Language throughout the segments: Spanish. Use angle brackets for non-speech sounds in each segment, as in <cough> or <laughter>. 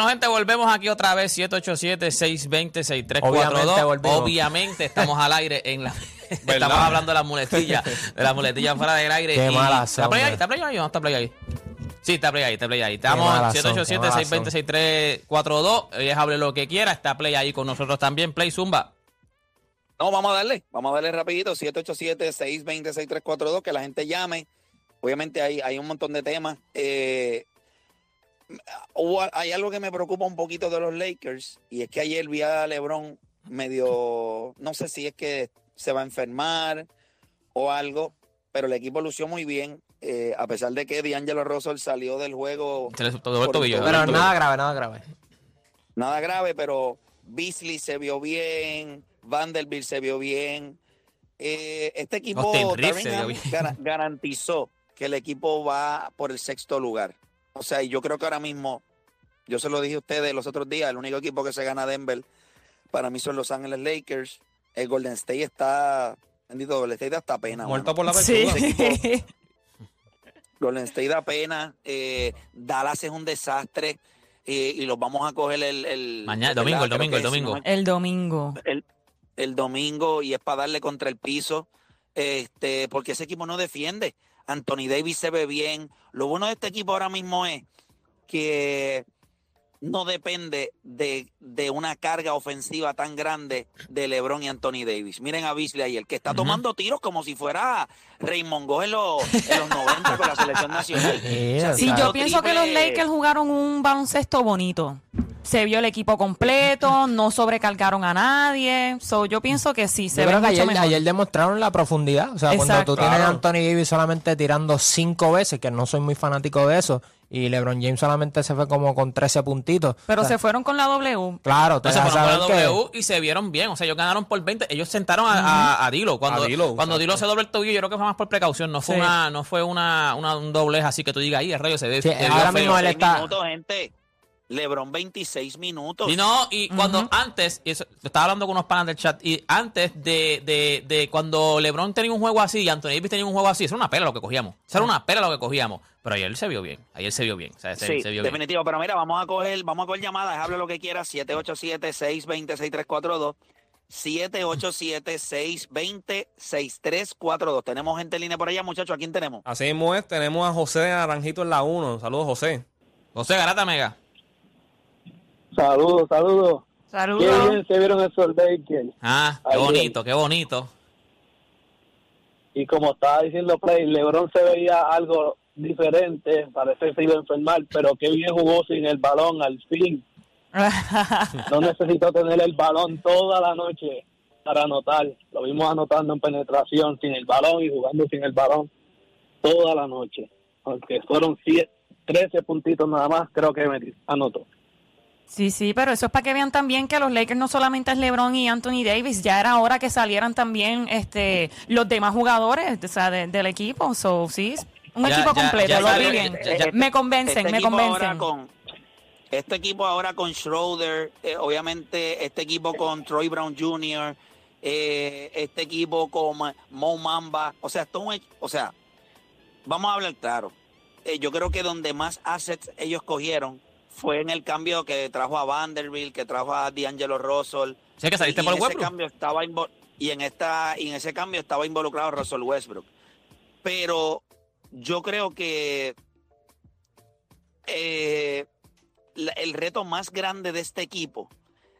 Bueno, gente, volvemos aquí otra vez, 787-620-6342. Obviamente. Obviamente estamos al aire en la... <laughs> estamos hablando de las muletillas, de las muletillas fuera del aire. Qué y- malas ¿Está play ahí? ¿Está play ahí o no está play ahí? Sí, está play ahí, está play ahí. Estamos qué 787-620-6342. Ella hable lo que quiera, está play ahí con nosotros también. Play Zumba. No, vamos a darle, vamos a darle rapidito, 787-620-6342, que la gente llame. Obviamente hay, hay un montón de temas. Eh, hay algo que me preocupa un poquito de los Lakers, y es que ayer vi a LeBron medio, no sé si es que se va a enfermar o algo, pero el equipo lució muy bien, eh, a pesar de que D'Angelo Russell salió del juego Se le tobillo. Pero tobillo. nada grave, nada grave. Nada grave, pero Beasley se vio bien, Vanderbilt se vio bien. Eh, este equipo Austin Reeves garantizó que el equipo va por el sexto lugar. O sea, y yo creo que ahora mismo, yo se lo dije a ustedes los otros días, el único equipo que se gana Denver para mí son Los Ángeles Lakers. El Golden State está, bendito, Golden State da hasta pena. Muerto mano. por la Sí. pechuga. <laughs> Golden State da pena. eh, Dallas es un desastre. eh, y los vamos a coger el, el Mañana, domingo, el domingo, el domingo. El domingo. el, el domingo y es para darle contra el piso, este, porque ese equipo no defiende. Anthony Davis se ve bien. Lo bueno de este equipo ahora mismo es que no depende de, de una carga ofensiva tan grande de LeBron y Anthony Davis. Miren a Beasley ayer, que está tomando tiros como si fuera Raymond Gómez en los, en los 90 con la selección nacional. <laughs> O sea, Sí, yo pienso que los Lakers jugaron un baloncesto bonito. Se vio el equipo completo, no sobrecargaron a nadie. So, yo pienso que sí, se Yo ve creo que mucho ayer, mejor. ayer demostraron la profundidad. O sea, cuando tú tienes a. Anthony Davis solamente tirando cinco veces, que no soy muy fanático de eso, y LeBron James solamente se fue como con 13 puntitos. Pero O sea, se fueron con la W. Claro, te se fueron saber la que... W y se vieron bien. O sea, ellos ganaron por 20. Ellos sentaron a, a- a Dilo. Cuando, A Dilo, cuando Dilo se doble el tobillo, yo creo que fue más por precaución. No fue, Sí. una, no fue una, una- un doblez así que tú digas, ahí el rayo se ve. Sí, ahora feo". mismo él 26 está- minutos, gente. LeBron 26 minutos. Y no, y cuando antes, y eso- estaba hablando con unos panas del chat, y antes de, de, de cuando LeBron tenía un juego así y Anthony Davis tenía un juego así, eso era una pela lo que cogíamos. Eso era una pela lo que cogíamos. Pero ayer se vio bien. Ayer se vio bien. O sea, se, Sí, se vio bien. definitivo. Pero mira, vamos a coger, vamos a coger llamadas, hable lo que quiera, 787-620-6342. 787-620-6342. Tenemos gente en línea por allá, muchachos. ¿A quién tenemos? Así mismo es, tenemos a José Naranjito en la 1. Saludos, José. José Garata Mega. Saludos, saludos. Qué Saludos. bien se vieron esos Lakers. Ah, qué bonito, qué bonito. Y como estaba diciendo Play, LeBron se veía algo diferente, parece que se iba a enfermar, pero qué bien jugó sin el balón al fin. <laughs> No necesitó tener el balón toda la noche para anotar. Lo vimos anotando en penetración sin el balón y jugando sin el balón toda la noche. Aunque fueron siete, 13 puntitos nada más, creo que me anotó. Sí, sí, pero eso es para que vean también que los Lakers no solamente es LeBron y Anthony Davis, ya era hora que salieran también este los demás jugadores o sea, de- del equipo. So, sí, un Ya, equipo ya, completo, ya lo vi bien. me convencen, Este me equipo ahora convencen. con este equipo ahora con Schroeder, eh, obviamente este equipo con Troy Brown Jr., eh, este equipo con Mo Mamba, o sea, esto o sea, vamos a hablar claro. Eh, yo creo que donde más assets ellos cogieron fue en el cambio que trajo a Vanderbilt, que trajo a D'Angelo Russell. Sí, que saliste y, por y en ese cambio estaba y en esta y en ese cambio estaba involucrado Russell Westbrook. Pero yo creo que eh, el reto más grande de este equipo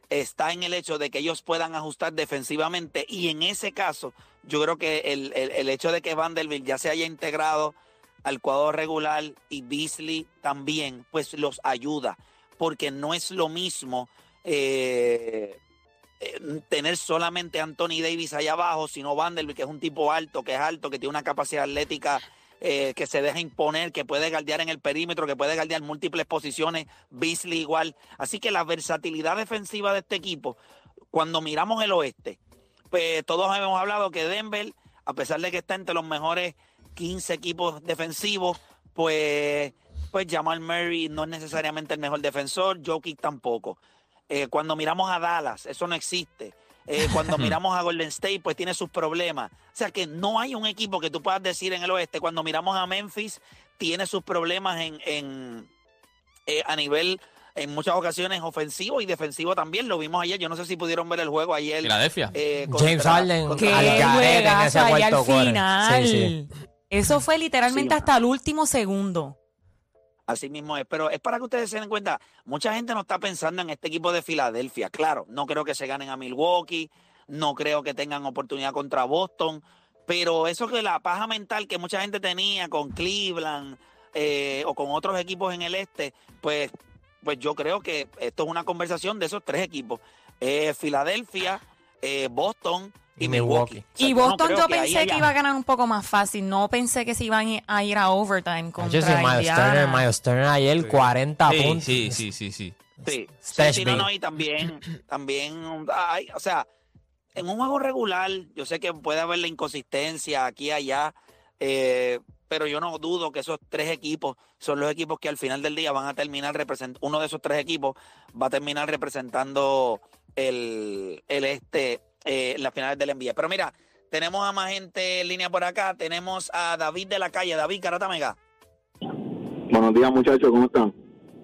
está en el hecho de que ellos puedan ajustar defensivamente y en ese caso yo creo que el, el- el hecho de que Vanderbilt ya se haya integrado al cuadro regular y Beasley también, pues los ayuda, porque no es lo mismo eh, eh, tener solamente a Anthony Davis allá abajo, sino Vanderbilt, que es un tipo alto, que es alto, que tiene una capacidad atlética eh, que se deja imponer, que puede galdear en el perímetro, que puede galdear múltiples posiciones, Beasley igual. Así que la versatilidad defensiva de este equipo, cuando miramos el oeste, pues todos hemos hablado que Denver, a pesar de que está entre los mejores 15 equipos defensivos, pues, pues Jamal Murray no es necesariamente el mejor defensor, Jokic tampoco. Eh, cuando miramos a Dallas, eso no existe. Eh, cuando <laughs> miramos a Golden State, pues tiene sus problemas. O sea que no hay un equipo que tú puedas decir en el oeste. Cuando miramos a Memphis, tiene sus problemas en, en eh, a nivel, en muchas ocasiones, ofensivo y defensivo también. Lo vimos ayer. Yo no sé si pudieron ver el juego ayer. Filadelfia. eh, James Harden al en ese juegazo ahí al cuarto quarter. final. Sí, sí. Eso fue literalmente Sí, hasta el último segundo. Así mismo es, pero es para que ustedes se den cuenta, mucha gente no está pensando en este equipo de Filadelfia. Claro, no creo que se ganen a Milwaukee, no creo que tengan oportunidad contra Boston, pero eso que la paja mental que mucha gente tenía con Cleveland eh, o con otros equipos en el este, pues, pues yo creo que esto es una conversación de esos tres equipos. Eh, Filadelfia, eh, Boston y, Milwaukee. Milwaukee. O sea, Y no Boston creo yo pensé que iba a ganar un poco más fácil. No pensé que se iban a ir a overtime contra Yo sí, Miles Indiana. Turner, Miles Turner ayer 40 Sí, puntos. sí, sí, sí, sí. Sí, sí, sí, no, no, y también, también, hay, o sea, en un juego regular, yo sé que puede haber la inconsistencia aquí y allá, eh, pero yo no dudo que esos tres equipos son los equipos que al final del día van a terminar representando, uno de esos tres equipos va a terminar representando el, el este eh, en las finales del NBA. Pero mira, tenemos a más gente en línea por acá, tenemos a David de la calle, David Carata Mega. Buenos días, muchachos, ¿cómo están?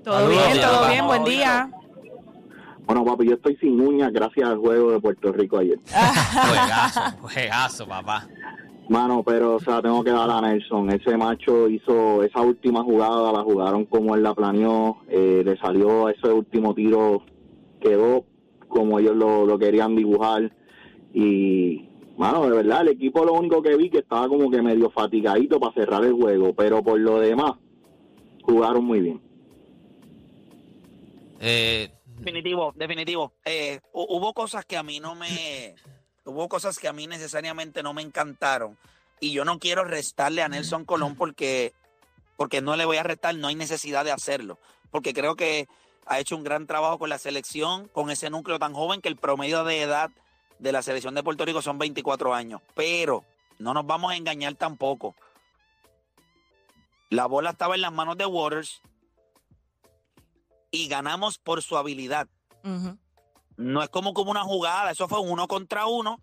Todo Saludos, bien, todo bien, buen día. Bueno, papi, yo estoy sin uñas gracias al juego de Puerto Rico ayer. <laughs> Juegazo, juegazo, papá. Mano, pero, o sea, tengo que dar a Nelson. Ese macho hizo esa última jugada, la jugaron como él la planeó, eh, le salió ese último tiro, quedó como ellos lo, lo querían dibujar. Y, mano, de verdad, el equipo lo único que vi que estaba como que medio fatigadito para cerrar el juego, pero por lo demás, jugaron muy bien. Eh, Definitivo, definitivo. Eh, hu- hubo cosas que a mí no me, hubo cosas que a mí necesariamente no me encantaron y yo no quiero restarle a Nelson Colón porque, porque no le voy a restar, no hay necesidad de hacerlo, porque creo que ha hecho un gran trabajo con la selección, con ese núcleo tan joven que el promedio de edad de la selección de Puerto Rico son 24 años, pero no nos vamos a engañar tampoco. La bola estaba en las manos de Waters y ganamos por su habilidad. No es como como una jugada, eso fue uno contra uno,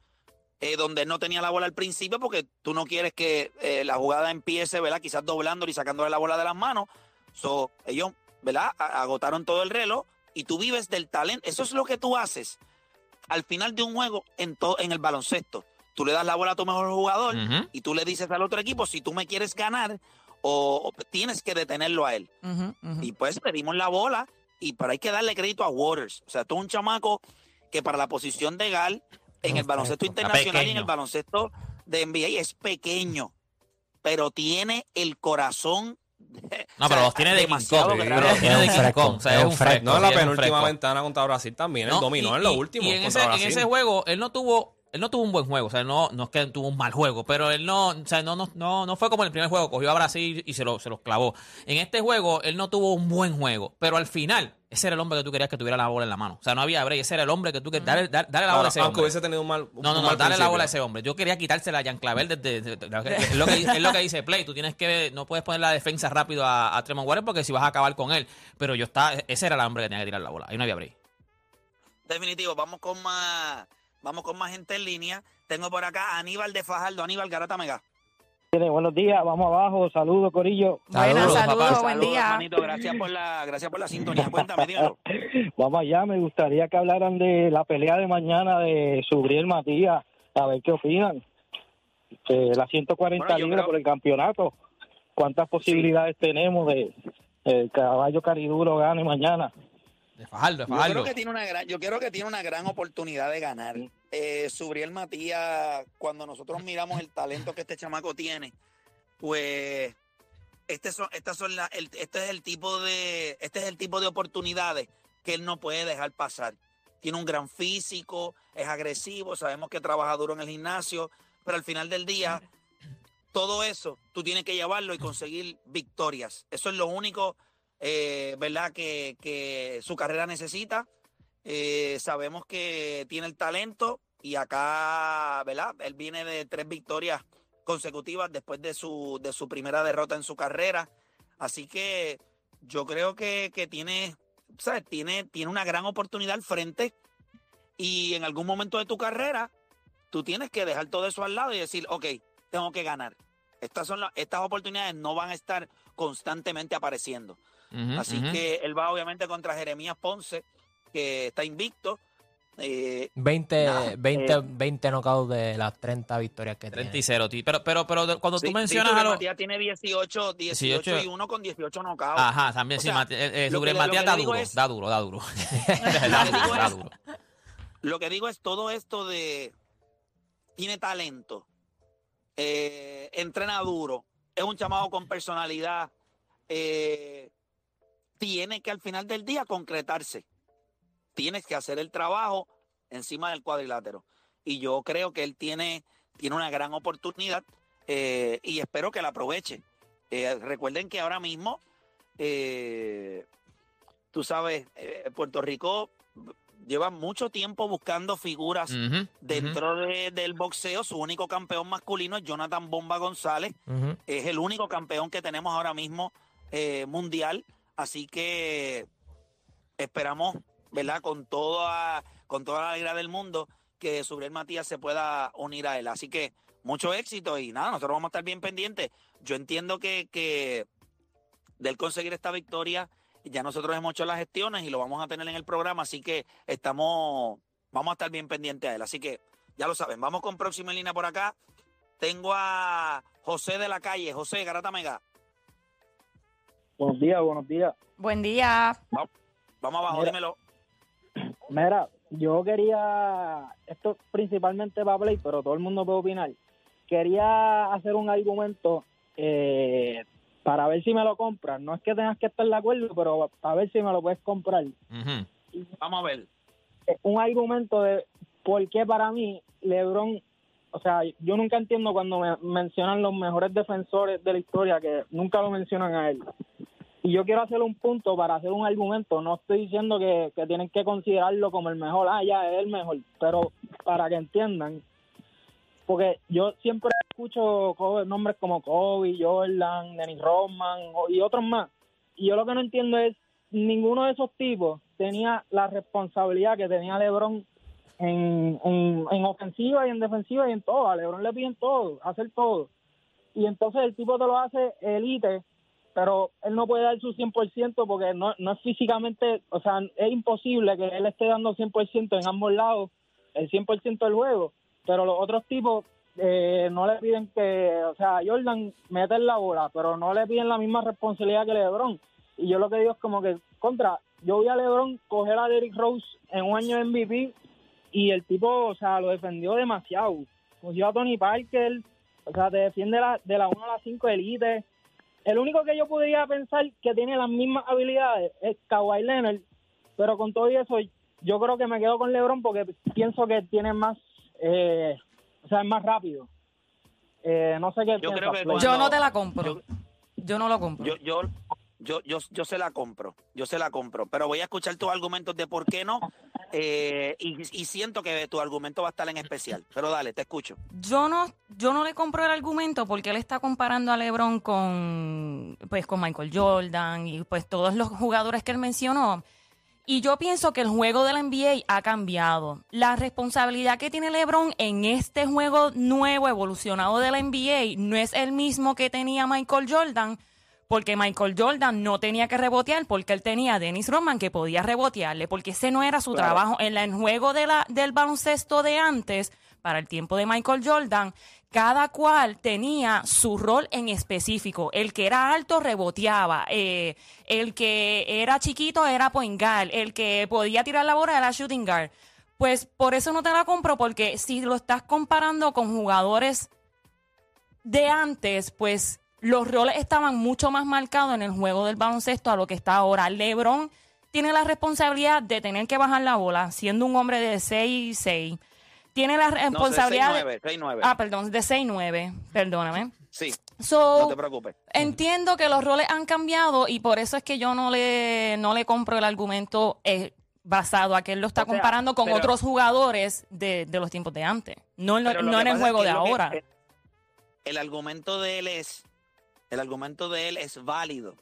eh, donde él no tenía la bola al principio, porque tú no quieres que eh, la jugada empiece, ¿verdad? Quizás doblándole y sacándole la bola de las manos. So, ellos, ¿verdad? Agotaron todo el reloj y tú vives del talento. Eso es lo que tú haces al final de un juego en, to- en el baloncesto. Tú le das la bola a tu mejor jugador y tú le dices al otro equipo, si tú me quieres ganar, o, o tienes que detenerlo a él. Y pues le dimos la bola, y pero hay que darle crédito a Waters. O sea, tú un chamaco que para la posición de Gal en el baloncesto internacional y en el baloncesto de NBA es pequeño, pero tiene el corazón. <laughs> No, pero los tiene de King Kong. Pero los tiene de un King Kong. O sea, es un fresco. No, la es un penúltima ventana contra Brasil también. No, él dominó y- en los y- últimos Y en ese, en ese juego, él no tuvo. Él no tuvo un buen juego, o sea, no, no es que tuvo un mal juego, pero él no, o sea, no, no, no, no fue como en el primer juego, cogió a Brasil y se, lo, se los clavó. En este juego, él no tuvo un buen juego, pero al final, ese era el hombre que tú querías que tuviera la bola en la mano. O sea, no había break, ese era el hombre que tú querías. Dale, dale, dale la bola a ese aunque hombre. hubiese tenido un mal. un No, no, no, mal dale la bola a ese hombre. Yo quería quitársela a Jan Clavel desde, desde- desde- es, <laughs> lo que, es lo que es lo que dice Play. Tú tienes que, no puedes poner la defensa rápido a, a Tremont Waters porque si vas a acabar con él. Pero yo estaba, ese era el hombre que tenía que tirar la bola. Ahí no había break. Definitivo, vamos con más, vamos con más gente en línea. Tengo por acá a Aníbal de Fajardo, Aníbal Garata Mega. Buenos días, vamos abajo, saludos Corillo. Buenas, Saludos, buen Saludos, día. gracias por la, gracias por la sintonía. Cuéntame, dímelo. <laughs> Vamos allá, me gustaría que hablaran de la pelea de mañana de Subriel Matías, a ver qué opinan. Eh, la 140 Bueno, libras creo- por el campeonato, ¿cuántas posibilidades tenemos de el caballo cariduro gane mañana? De Fajardo, de Yo creo Fajardo. que tiene una gran, yo creo que tiene una gran oportunidad de ganar. Eh, Subriel Matías, cuando nosotros miramos el talento que este chamaco tiene, pues este son, estas son la- el- este es el tipo de, este es el tipo de oportunidades que él no puede dejar pasar. Tiene un gran físico, es agresivo, sabemos que trabaja duro en el gimnasio, pero al final del día todo eso tú tienes que llevarlo y conseguir victorias. Eso es lo único, eh, ¿verdad?, que, que su carrera necesita. Eh, sabemos que tiene el talento y acá, ¿verdad? Él viene de tres victorias consecutivas después de su, de su primera derrota en su carrera. Así que yo creo que, que tiene, ¿sabes? Tiene, tiene una gran oportunidad al frente y en algún momento de tu carrera tú tienes que dejar todo eso al lado y decir, ok, tengo que ganar. Estas, son las- estas oportunidades no van a estar constantemente apareciendo. Así que él va obviamente contra Jeremías Ponce, que está invicto. Eh, 20, Nada, 20, eh. 20 knockouts de las 30 victorias que 30 tiene. y 0, ti. Pero, pero, pero cuando sí, tú mencionas Víctor a los. Matías tiene 18, 18, 18 y 1 con 18 knockouts. Ajá, también O sí. sea, eh, eh, Matías da duro, es- da duro, da duro. <laughs> <laughs> da duro, da duro. Lo que digo es todo esto de tiene talento, eh, entrena duro, es un chamado con personalidad, eh, tiene que al final del día concretarse. Tienes que hacer el trabajo encima del cuadrilátero. Y yo creo que él tiene, tiene una gran oportunidad eh, y espero que la aproveche. Eh, recuerden que ahora mismo, eh, tú sabes, Puerto Rico lleva mucho tiempo buscando figuras dentro de- del boxeo. Su único campeón masculino es Jonathan Bomba González. Es el único campeón que tenemos ahora mismo mundial. Así que esperamos, ¿verdad? Con toda, con toda la alegría del mundo que Subriel Matías se pueda unir a él. Así que mucho éxito y nada, nosotros vamos a estar bien pendientes. Yo entiendo que, que de él conseguir esta victoria, ya nosotros hemos hecho las gestiones y lo vamos a tener en el programa, así que estamos, vamos a estar bien pendientes a él. Así que ya lo saben, vamos con próxima línea por acá. Tengo a José de la calle, José Garata Mega. Buenos días, buenos días. Buen día. Vamos abajo, Mira. dímelo. Mira, yo quería, esto principalmente para Play, pero todo el mundo puede opinar. Quería hacer un argumento eh, para ver si me lo compran. No es que tengas que estar de acuerdo, pero para ver si me lo puedes comprar. Vamos a ver. Un argumento de por qué para mí LeBron, o sea, yo nunca entiendo cuando me mencionan los mejores defensores de la historia, que nunca lo mencionan a él. Y yo quiero hacer un punto para hacer un argumento. No estoy diciendo que, que tienen que considerarlo como el mejor. Ah, ya, es el mejor. Pero para que entiendan, porque yo siempre escucho nombres como Kobe, Jordan, Dennis Rodman y otros más. Y yo lo que no entiendo es, ninguno de esos tipos tenía la responsabilidad que tenía LeBron en, en, en ofensiva y en defensiva y en todo. A LeBron le piden todo, hacer todo. Y entonces el tipo te lo hace elite, pero él no puede dar su 100% porque no, no es físicamente, o sea, es imposible que él esté dando 100% en ambos lados, el 100% del juego. Pero los otros tipos eh, no le piden que, o sea, Jordan mete la bola, pero no le piden la misma responsabilidad que LeBron. Y yo lo que digo es como que, contra, yo vi a LeBron coger a Derrick Rose en un año de MVP y el tipo, o sea, lo defendió demasiado. Cogió a Tony Parker, o sea, te defiende la- de la 1 a la 5 elite. El único que yo podría pensar que tiene las mismas habilidades es Kawhi Leonard, pero con todo eso, yo creo que me quedo con LeBron porque pienso que tiene más, eh, o sea, es más rápido. Eh, no sé qué Yo creo que cuando- Yo no te la compro. Yo- Yo no lo compro. Yo, yo, yo, yo, yo se la compro, yo se la compro, pero voy a escuchar tus argumentos de por qué no, eh, y, siento que tu argumento va a estar en especial. Pero dale, te escucho. Yo no, yo no le compro el argumento porque él está comparando a LeBron con, pues, con Michael Jordan y pues todos los jugadores que él mencionó. Y yo pienso que el juego de la NBA ha cambiado. La responsabilidad que tiene LeBron en este juego nuevo, evolucionado de la NBA, no es el mismo que tenía Michael Jordan, porque Michael Jordan no tenía que rebotear, porque él tenía a Dennis Rodman que podía rebotearle, porque ese no era su Claro. trabajo. En el juego de la, del baloncesto de antes, para el tiempo de Michael Jordan, cada cual tenía su rol en específico. El que era alto reboteaba, eh, el que era chiquito era point guard, el que podía tirar la bola era shooting guard. Pues por eso no te la compro, porque si lo estás comparando con jugadores de antes, pues los roles estaban mucho más marcados en el juego del baloncesto a lo que está ahora. LeBron tiene la responsabilidad de tener que bajar la bola, siendo un hombre de 6-6. Tiene la No sé, responsabilidad... de- 6-9, 6-9. Ah, perdón, de 6-9, perdóname. Sí, So, no te preocupes. entiendo que los roles han cambiado y por eso es que yo no le, no le compro el argumento eh, basado a que él lo está O sea, comparando con pero- otros jugadores de, de los tiempos de antes. No, en no el juego de que- ahora. el argumento de él es, el argumento de él es válido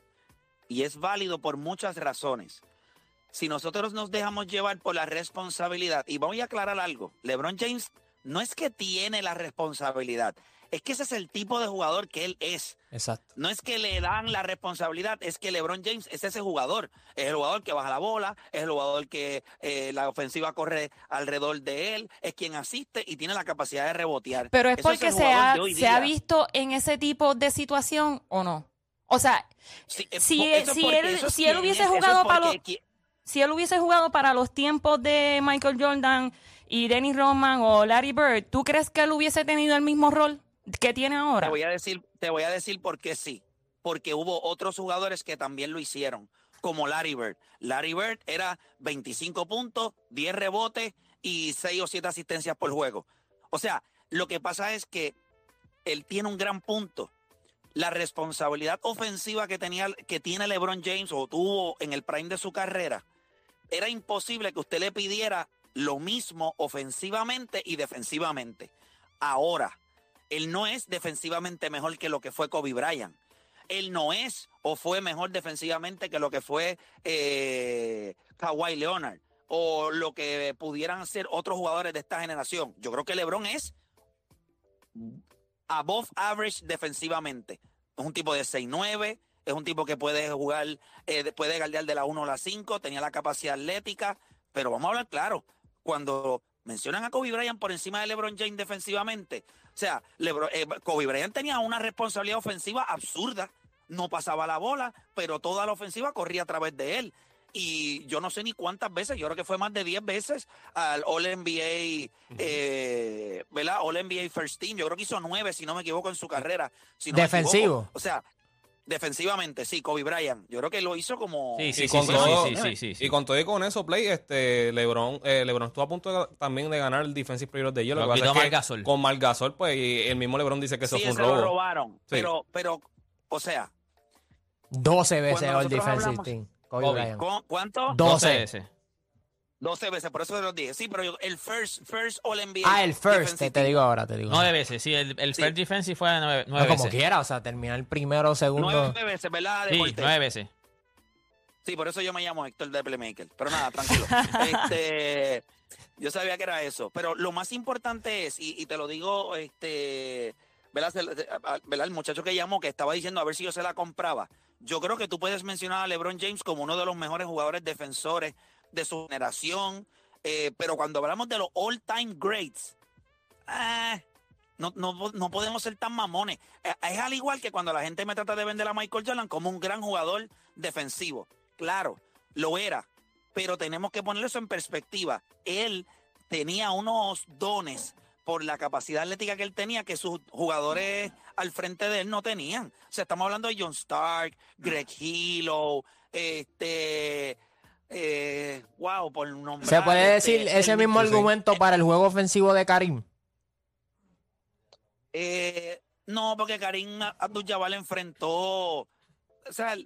y es válido por muchas razones. Si nosotros nos dejamos llevar por la responsabilidad, y voy a aclarar algo, LeBron James no es que tiene la responsabilidad, es que ese es el tipo de jugador que él es. Exacto. No es que le dan la responsabilidad, es que LeBron James es ese jugador. Es el jugador que baja la bola, es el jugador que eh, la ofensiva corre alrededor de él, es quien asiste y tiene la capacidad de rebotear. Pero es Eso porque se, ha, se visto en ese tipo de situación o no. O sea, Sí, eh, si él- es si él- eso es si él quién hubiese es, eso es jugado para los- si él hubiese jugado para los tiempos de Michael Jordan y Dennis Rodman o Larry Bird, ¿tú crees que él hubiese tenido el mismo rol que tiene Te ahora? voy a decir, te voy a decir por qué sí. Porque hubo otros jugadores que también lo hicieron, como Larry Bird. Larry Bird era 25 puntos, 10 rebotes y 6 o 7 asistencias por juego. O sea, lo que pasa es que él tiene un gran punto. La responsabilidad ofensiva que tenía que tiene LeBron James o tuvo en el prime de su carrera, era imposible que usted le pidiera lo mismo ofensivamente y defensivamente. Ahora, él no es defensivamente mejor que lo que fue Kobe Bryant. Él no es o fue mejor defensivamente que lo que fue eh, Kawhi Leonard o lo que pudieran ser otros jugadores de esta generación. Yo creo que LeBron es above average defensivamente. Es un tipo de 6'9", es un tipo que puede jugar, eh, puede galdear de la 1 a la 5, tenía la capacidad atlética, pero vamos a hablar claro, cuando mencionan a Kobe Bryant por encima de LeBron James defensivamente, o sea, LeBron- eh, Kobe Bryant tenía una responsabilidad ofensiva absurda, no pasaba la bola, pero toda la ofensiva corría a través de él. Y yo no sé ni cuántas veces, yo creo que fue más de 10 veces al All NBA, eh, ¿verdad? All NBA First Team. Yo creo que hizo 9, si no me equivoco, en su carrera. si no Defensivo. O sea, defensivamente, sí, Kobe Bryant. Yo creo que lo hizo como. Sí, sí, y sí, con sí, todo- sí. Y con todo y con eso, Play, este, LeBron, eh, LeBron estuvo a punto de- también de ganar el Defensive Player of the Year. Lo Lo que pasa quitó es que Marc Gasol. Con Marc Gasol, pues, y el mismo LeBron dice que eso sí, fue un ese lo robo. robaron. Pero, pero, o sea, 12 veces nosotros Defensive hablamos- Team. Kobe Kobe. Bryant. ¿cu- ¿cuánto? 12. veces. 12 veces, por eso te lo dije. Sí, pero yo- el first, first All NBA. Ah, el first, te, te digo ahora, te digo. Nueve veces, sí. El, el Sí. Fair Defensive fue nueve, No, nueve como veces. quiera, o sea, terminar el primero, segundo. Nueve veces, ¿verdad? Sí, Deporte? nueve veces. Sí, por eso yo me llamo Héctor de Playmaker. Pero nada, tranquilo. <laughs> este, yo sabía que era eso. Pero lo más importante es, y, y te lo digo, este, ¿verdad? Se- se- ¿verdad? El muchacho que llamó, que estaba diciendo a ver si yo se la compraba. Yo creo que tú puedes mencionar a LeBron James como uno de los mejores jugadores defensores de su generación. eh, pero cuando hablamos de los all-time greats, ah, no, no, no podemos ser tan mamones. Eh, Es al igual que cuando la gente me trata de vender a Michael Jordan como un gran jugador defensivo. Claro, lo era, pero tenemos que ponerlo eso en perspectiva. Él tenía unos dones por la capacidad atlética que él tenía que sus jugadores al frente de él no tenían. O sea, estamos hablando de John Stark, Greg Hilo, este... eh, wow, por nombrar... Se puede este, decir ese mismo argumento para el juego ofensivo de Karim. Eh, no, porque Karim Abdul-Jabbar enfrentó, o sea,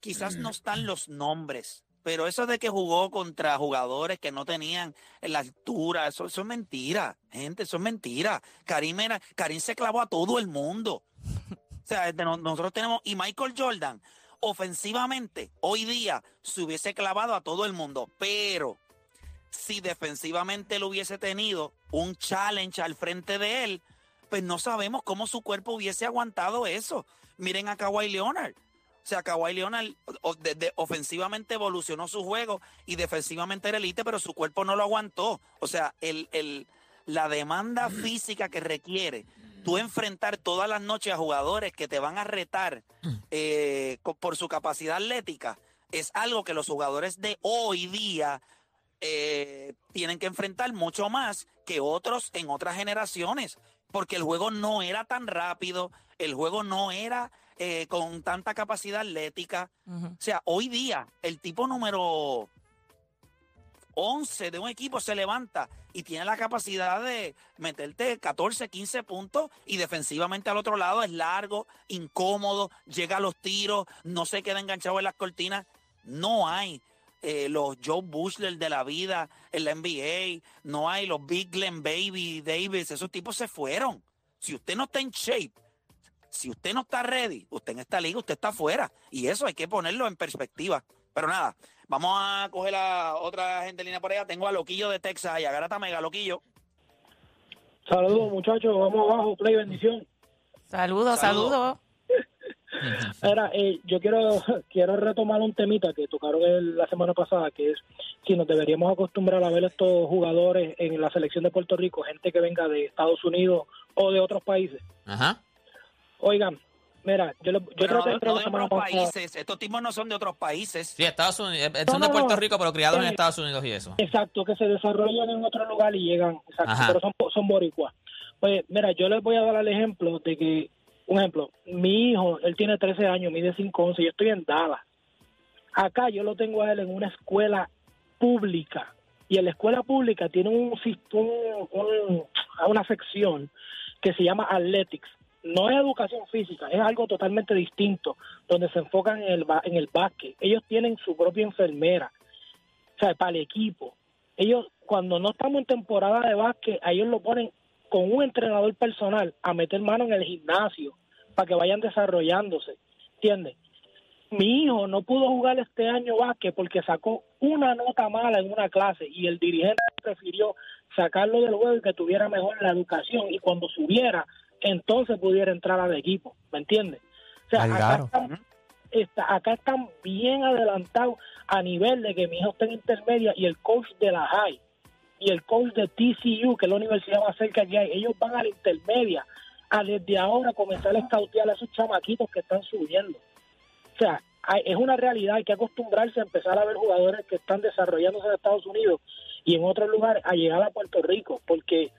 quizás no están los nombres, pero eso de que jugó contra jugadores que no tenían la altura, eso, eso es mentira, gente, eso es mentira. Karim era, Karim se clavó a todo el mundo. O sea, este, no- nosotros tenemos, y Michael Jordan, ofensivamente, hoy día se hubiese clavado a todo el mundo, pero si defensivamente él hubiese tenido un challenge al frente de él, pues no sabemos cómo su cuerpo hubiese aguantado eso. Miren a Kawhi Leonard. O sea, Kawhi Leonard de- de- ofensivamente evolucionó su juego y defensivamente era elite, pero su cuerpo no lo aguantó. O sea, el, el- la demanda física que requiere tú enfrentar todas las noches a jugadores que te van a retar eh, co- por su capacidad atlética es algo que los jugadores de hoy día eh, tienen que enfrentar mucho más que otros en otras generaciones, porque el juego no era tan rápido, el juego no era eh, con tanta capacidad atlética. O sea, hoy día el tipo número 11 de un equipo se levanta y tiene la capacidad de meterte 14, 15 puntos y defensivamente al otro lado es largo, incómodo, llega a los tiros, no se queda enganchado en las cortinas. No hay eh, los Joe Bushler de la vida en la NBA, no hay los Big Glenn Baby Davis, esos tipos se fueron. Si usted no está en shape, si usted no está ready, usted en esta liga, usted está fuera. Y eso hay que ponerlo en perspectiva. Pero nada, vamos a coger a otra gente en línea por allá. Tengo a Loquillo de Texas y a Garata Mega, Loquillo. Saludos, muchachos. Vamos abajo. Play, bendición. Saludos, Saludos. Era, <laughs> eh, yo quiero <laughs> quiero retomar un temita que tocaron el- la semana pasada, que es si nos deberíamos acostumbrar a ver estos jugadores en la selección de Puerto Rico, gente que venga de Estados Unidos o de otros países. Ajá. Oigan, mira, yo, le- yo Pero traté de no, de otros países. Estos tipos no son de otros países. Sí, Estados Unidos. eh, No, Son de no, Puerto Rico, pero criados en eh, Estados Unidos y eso. Exacto, que se desarrollan en otro lugar y llegan, exacto, Ajá. pero son, son boricuas. Pues mira, yo les voy a dar el ejemplo de que, un ejemplo, mi hijo, él tiene 13 años, mide 5'11", yo estoy en Dallas. Acá yo lo tengo a él en una escuela pública y en la escuela pública tiene un, un- un- una sección que se llama Athletics. No es educación física, es algo totalmente distinto, donde se enfocan en el, en el básquet. Ellos tienen su propia enfermera, o sea, para el equipo. Ellos, cuando no estamos en temporada de básquet, a ellos lo ponen con un entrenador personal a meter mano en el gimnasio para que vayan desarrollándose, ¿entiendes? Mi hijo no pudo jugar este año básquet porque sacó una nota mala en una clase y el dirigente prefirió sacarlo del juego y que tuviera mejor la educación y cuando subiera, entonces pudiera entrar al equipo, ¿me entiendes? O sea, acá Algaro. están, está- acá están bien adelantados a nivel de que mi hijo está en intermedia y el coach de la high y el coach de TCU, que es la universidad más cerca que hay, ellos van a la intermedia a desde ahora comenzar a escautear a esos chamaquitos que están subiendo. O sea, hay- es una realidad, hay que acostumbrarse a empezar a ver jugadores que están desarrollándose en Estados Unidos y en otros lugares a llegar a Puerto Rico, porque,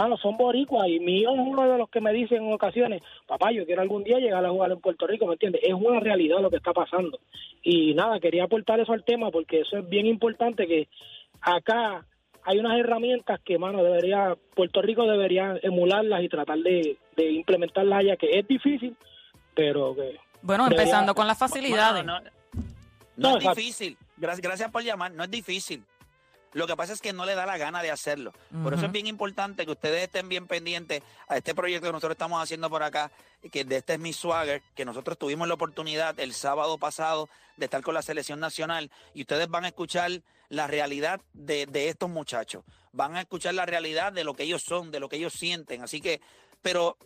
bueno, son boricuas y mi hijo es uno de los que me dicen en ocasiones, papá, yo quiero algún día llegar a jugar en Puerto Rico, ¿me entiendes? Es una realidad lo que está pasando. Y nada, quería aportar eso al tema porque eso es bien importante que acá hay unas herramientas que, mano, debería, Puerto Rico debería emularlas y tratar de, de implementarlas allá, que es difícil, pero que Bueno, Debería- empezando con las facilidades. Bueno, no, no No, es exacto. difícil. Gracias, gracias por llamar. No es difícil. Lo que pasa es que no le da la gana de hacerlo. Por eso es bien importante que ustedes estén bien pendientes a este proyecto que nosotros estamos haciendo por acá, que de este es mi swagger, que nosotros tuvimos la oportunidad el sábado pasado de estar con la selección nacional y ustedes van a escuchar la realidad de, de estos muchachos. Van a escuchar la realidad de lo que ellos son, de lo que ellos sienten. Así que, pero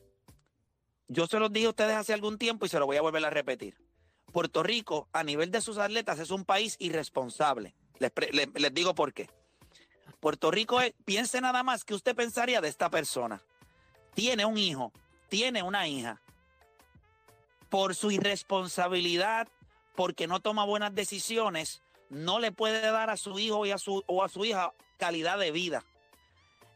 yo se los dije a ustedes hace algún tiempo y se lo voy a volver a repetir. Puerto Rico, a nivel de sus atletas, es un país irresponsable. Les, les digo por qué. Puerto Rico es, piense nada más que usted pensaría de esta persona. Tiene un hijo, tiene una hija. Por su irresponsabilidad, porque no toma buenas decisiones, no le puede dar a su hijo y a su, o a su hija calidad de vida.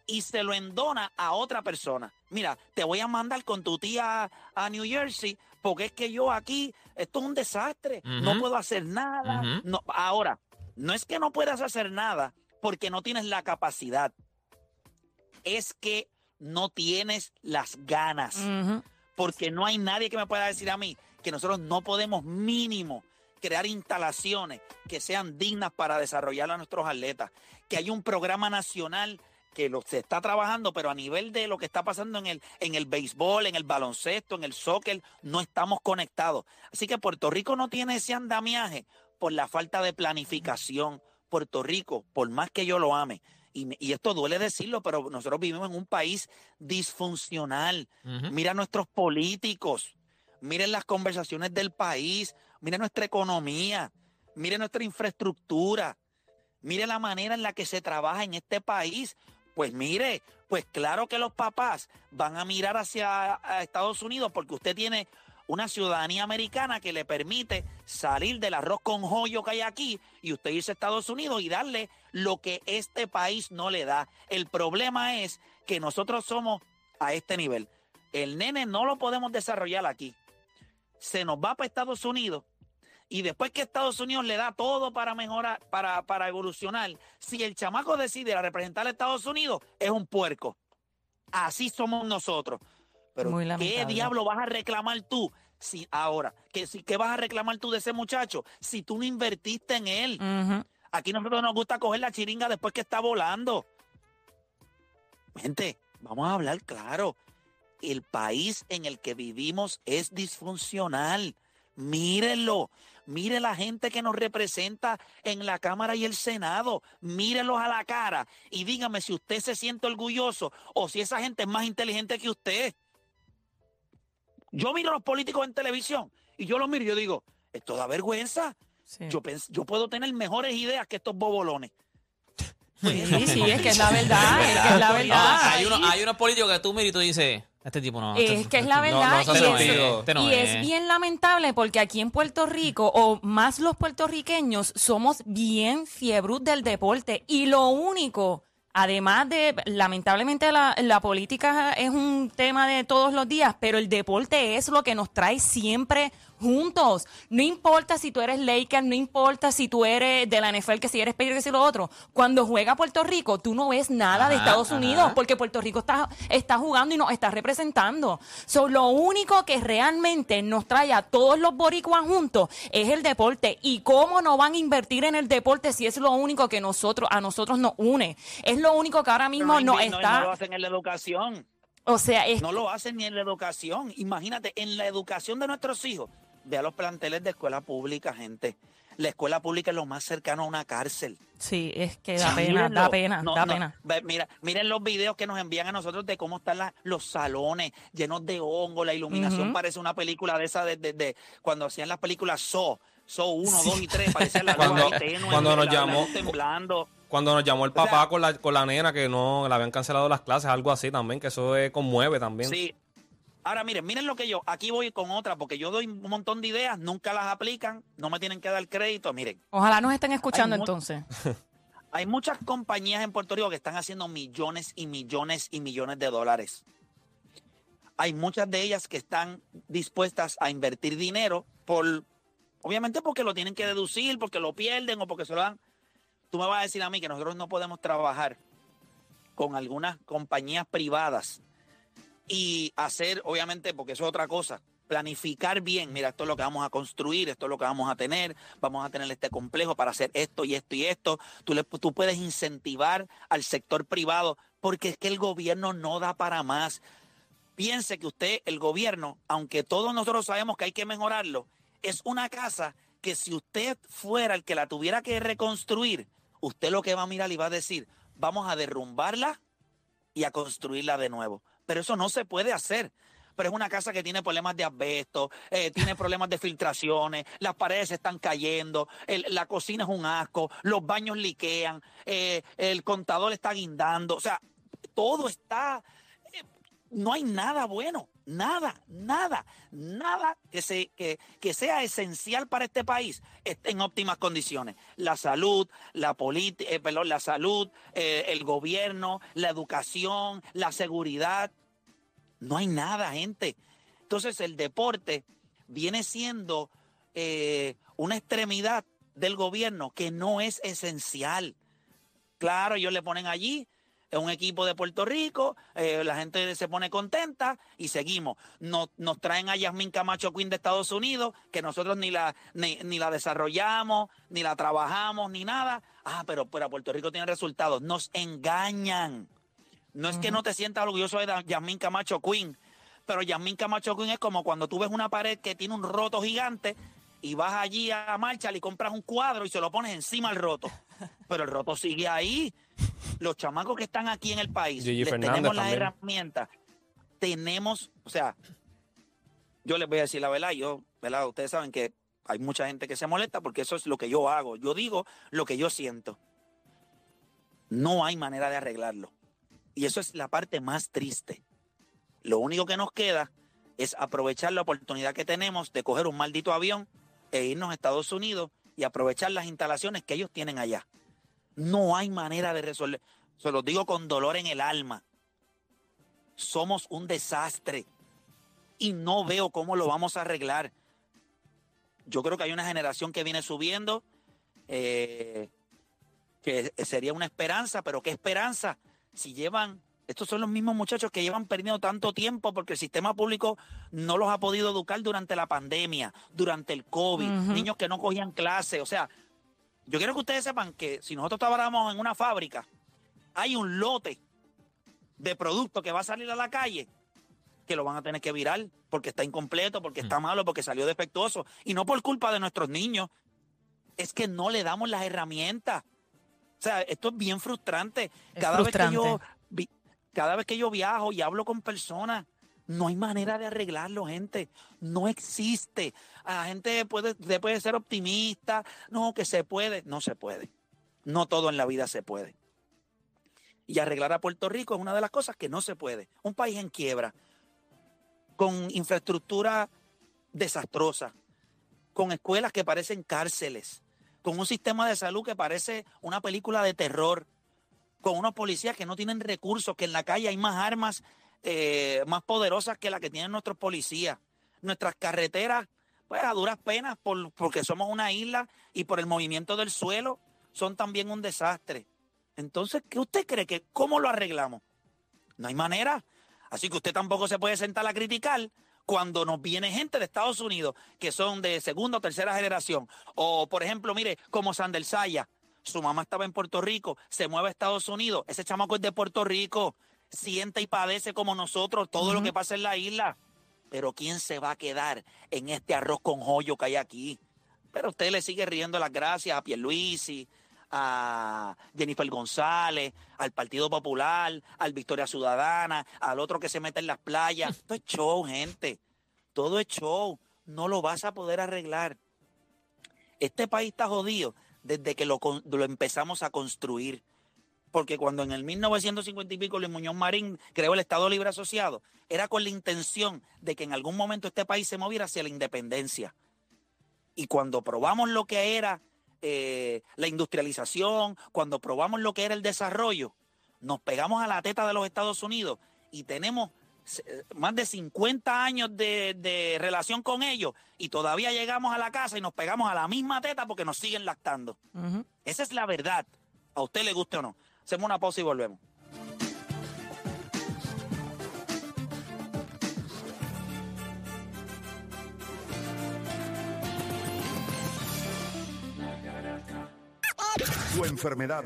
Y se lo endona a otra persona. Mira, te voy a mandar con tu tía a New Jersey porque es que yo aquí, esto es un desastre, no puedo hacer nada. No, ahora, no es que no puedas hacer nada porque no tienes la capacidad, es que no tienes las ganas, porque no hay nadie que me pueda decir a mí que nosotros no podemos mínimo crear instalaciones que sean dignas para desarrollar a nuestros atletas, que hay un programa nacional que lo, se está trabajando, pero a nivel de lo que está pasando en el, en el béisbol, en el baloncesto, en el soccer, no estamos conectados. Así que Puerto Rico no tiene ese andamiaje por la falta de planificación. Puerto Rico, por más que yo lo ame, y, esto duele decirlo, pero nosotros vivimos en un país disfuncional. Mira nuestros políticos, miren las conversaciones del país, miren nuestra economía, miren nuestra infraestructura, mire la manera en la que se trabaja en este país. Pues mire, pues claro que los papás van a mirar hacia a Estados Unidos porque usted tiene una ciudadanía americana que le permite salir del arroz con joyo que hay aquí y usted irse a Estados Unidos y darle lo que este país no le da. El problema es que nosotros somos a este nivel. El nene no lo podemos desarrollar aquí. Se nos va para Estados Unidos Y después que Estados Unidos le da todo para mejorar, para, para evolucionar, si el chamaco decide representar a Estados Unidos, es un puerco. Así somos nosotros. Pero Muy ¿qué diablo vas a reclamar tú? Si ahora, ¿qué, si, ¿qué vas a reclamar tú de ese muchacho si tú no invertiste en él? Ujú. Aquí nosotros nos gusta coger la chiringa después que está volando. Gente, vamos a hablar claro. El país en el que vivimos es disfuncional. Mírenlo. Mire la gente que nos representa en la Cámara y el Senado. Mírenlos a la cara y dígame si usted se siente orgulloso o si esa gente es más inteligente que usted. Yo miro a los políticos en televisión y yo los miro y yo digo, esto da vergüenza. Sí. Yo, pens- yo puedo tener mejores ideas que estos bobolones. Sí, sí, es que es la verdad, es que es la No, verdad. hay, unos, hay unos políticos que tú miras y tú dices, este tipo no. Es este- que es la verdad no hace y, es. Este no y es. es bien lamentable porque aquí en Puerto Rico, o más los puertorriqueños, somos bien fiebrus del deporte y lo único, además de, lamentablemente la, política es un tema de todos los días, pero el deporte es lo que nos trae siempre juntos. No importa si tú eres Lakers, no importa si tú eres de la NFL, que si eres Patriots, que si lo otro. Cuando juega Puerto Rico, tú no ves nada de Estados ajá. Unidos porque Puerto Rico está, está jugando y nos está representando. So, lo único que realmente nos trae a todos los boricuas juntos es el deporte. ¿Y cómo no van a invertir en el deporte si es lo único que nosotros a nosotros nos une? Es lo único que ahora mismo Pero nos invi- no- está... no lo hacen en la educación. o sea, es No lo hacen ni en la educación. Imagínate, en la educación de nuestros hijos, ve a los planteles de escuela pública, gente. La escuela pública es lo más cercano a una cárcel. Sí, es que da Sí, pena, mírenlo. da pena, No, da no, pena. Mira, miren los videos que nos envían a nosotros de cómo están la- los salones llenos de hongo, la iluminación Ujú. parece una película de esa de, de- de cuando hacían las películas So, So 1, 2 y 3, parecía la Cuando- tenue, cuando la- nos la llamó- luz temblando. Cuando nos llamó el sea- papá con, la, con la nena que no le habían cancelado las clases, algo así también, que eso eh, conmueve también. Sí. Ahora miren, miren lo que yo, aquí voy con otra, porque yo doy un montón de ideas, nunca las aplican, no me tienen que dar crédito. Miren, Ojalá nos estén escuchando Hay entonces. <laughs> hay muchas compañías en Puerto Rico que están haciendo millones y millones y millones de dólares. Hay muchas de ellas que están dispuestas a invertir dinero por, obviamente porque lo tienen que deducir, porque lo pierden o porque se lo dan. Tú me vas a decir a mí que nosotros no podemos trabajar con algunas compañías privadas y hacer, obviamente, porque eso es otra cosa, planificar bien, mira, esto es lo que vamos a construir, esto es lo que vamos a tener, vamos a tener este complejo para hacer esto y esto y esto. Tú, le, tú puedes incentivar al sector privado porque es que el gobierno no da para más. Piense que usted, el gobierno, aunque todos nosotros sabemos que hay que mejorarlo, es una casa que si usted fuera el que la tuviera que reconstruir, usted lo que va a mirar y va a decir, vamos a derrumbarla y a construirla de nuevo. Pero eso no se puede hacer. Pero es una casa que tiene problemas de asbesto, eh, tiene problemas de filtraciones, las paredes están cayendo, la cocina es un asco, los baños liquean, eh, el contador está guindando, o sea, todo está, eh, no hay nada bueno, nada, nada, nada que, se, que, que sea esencial para este país esté en óptimas condiciones. La salud, la política, perdón, la salud, eh, el gobierno, la educación, la seguridad. No hay nada, gente. Entonces el deporte viene siendo eh, una extremidad del gobierno que no es esencial. Claro, ellos le ponen allí es un equipo de Puerto Rico, eh, la gente se pone contenta y seguimos. Nos, nos traen a Yasmín Camacho Queen de Estados Unidos, que nosotros ni la, ni, ni la desarrollamos, ni la trabajamos, ni nada. Ah, pero, pero Puerto Rico tiene resultados. Nos engañan. No es que no te sientas orgulloso de Yasmín Camacho Queen, pero Yasmín Camacho Queen es como cuando tú ves una pared que tiene un roto gigante y vas allí a marcha y compras un cuadro y se lo pones encima al roto. <laughs> Pero el roto sigue ahí. Los chamacos que están aquí en el país, les tenemos las también. herramientas. Tenemos, o sea, yo les voy a decir la verdad, yo, ¿verdad? Ustedes saben que hay mucha gente que se molesta porque eso es lo que yo hago. Yo digo lo que yo siento. No hay manera de arreglarlo. Y eso es la parte más triste. Lo único que nos queda es aprovechar la oportunidad que tenemos de coger un maldito avión e irnos a Estados Unidos y aprovechar las instalaciones que ellos tienen allá. No hay manera de resolver. Se los digo con dolor en el alma. Somos un desastre y no veo cómo lo vamos a arreglar. Yo creo que hay una generación que viene subiendo, eh, que sería una esperanza, pero ¿qué esperanza? Si llevan, estos son los mismos muchachos que llevan perdiendo tanto tiempo porque el sistema público no los ha podido educar durante la pandemia, durante el COVID, niños que no cogían clase, o sea, yo quiero que ustedes sepan que si nosotros trabajamos en una fábrica, hay un lote de producto que va a salir a la calle que lo van a tener que virar porque está incompleto, porque está malo, porque salió defectuoso. Y no por culpa de nuestros niños. Es que no le damos las herramientas. O sea, esto es bien frustrante. cada vez que yo cada vez que yo viajo y hablo con personas, no hay manera de arreglarlo, gente. No existe. La gente puede, puede ser optimista. No, que se puede. No se puede. No todo en la vida se puede. Y arreglar a Puerto Rico es una de las cosas que no se puede. Un país en quiebra, con infraestructura desastrosa, con escuelas que parecen cárceles, con un sistema de salud que parece una película de terror, con unos policías que no tienen recursos, que en la calle hay más armas eh, más poderosas que las que tienen nuestros policías. Nuestras carreteras, pues a duras penas, por, porque somos una isla y por el movimiento del suelo, son también un desastre. Entonces, ¿qué usted cree que cómo lo arreglamos? No hay manera. Así que usted tampoco se puede sentar a criticar cuando nos viene gente de Estados Unidos que son de segunda o tercera generación. O, por ejemplo, mire, como Sandel Saya, su mamá estaba en Puerto Rico, se mueve a Estados Unidos, ese chamaco es de Puerto Rico, siente y padece como nosotros todo lo que pasa en la isla. Pero ¿quién se va a quedar en este arroz con joyo que hay aquí? Pero usted le sigue riendo las gracias a Pierluisi, a Jennifer González, al Partido Popular, al Victoria Ciudadana, al otro que se mete en las playas. <laughs> Esto es show, gente. Todo es show. No lo vas a poder arreglar. Este país está jodido desde que lo, lo empezamos a construir. Porque cuando en el 1950 y pico Luis Muñoz Marín creó el Estado Libre Asociado, era con la intención de que en algún momento este país se moviera hacia la independencia. Y cuando probamos lo que era eh, la industrialización, cuando probamos lo que era el desarrollo, nos pegamos a la teta de los Estados Unidos y tenemos eh, más de 50 años de, relación con ellos y todavía llegamos a la casa y nos pegamos a la misma teta porque nos siguen lactando. Esa es la verdad. A usted le guste o no. Hacemos una pausa y volvemos. Tu enfermedad